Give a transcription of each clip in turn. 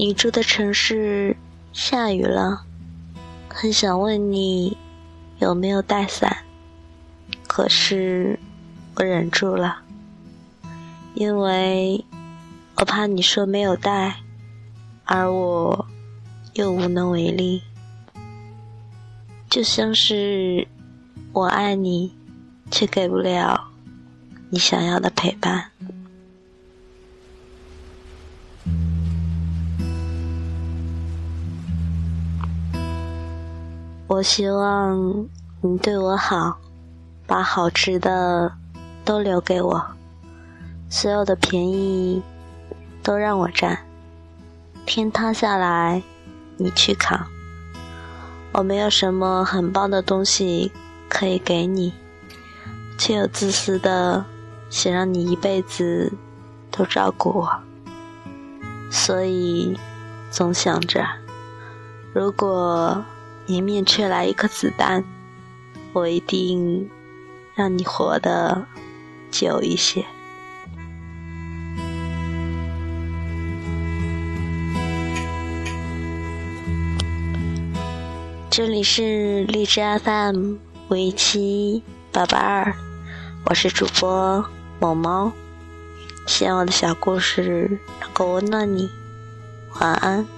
你住的城市下雨了，很想问你有没有带伞，可是我忍住了，因为我怕你说没有带，而我又无能为力，就像是我爱你，却给不了你想要的陪伴。我希望你对我好，把好吃的都留给我，所有的便宜都让我占。天塌下来，你去扛。我没有什么很棒的东西可以给你，却又自私的想让你一辈子都照顾我，所以总想着，如果。迎面吹来一颗子弹，我一定让你活得久一些。这里是荔枝 FM 五一七八八二，我是主播某猫，希望我的小故事能够温暖你，晚安。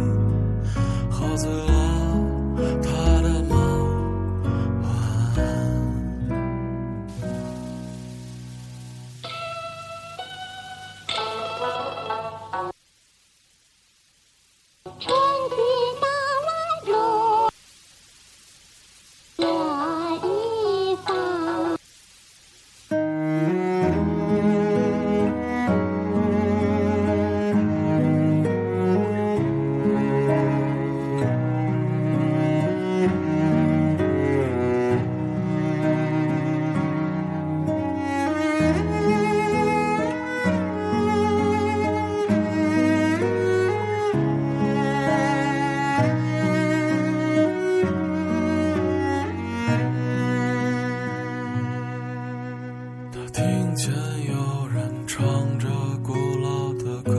唱着古老的歌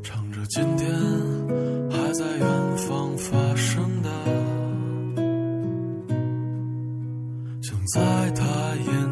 唱着今天还在远方发生的想在他眼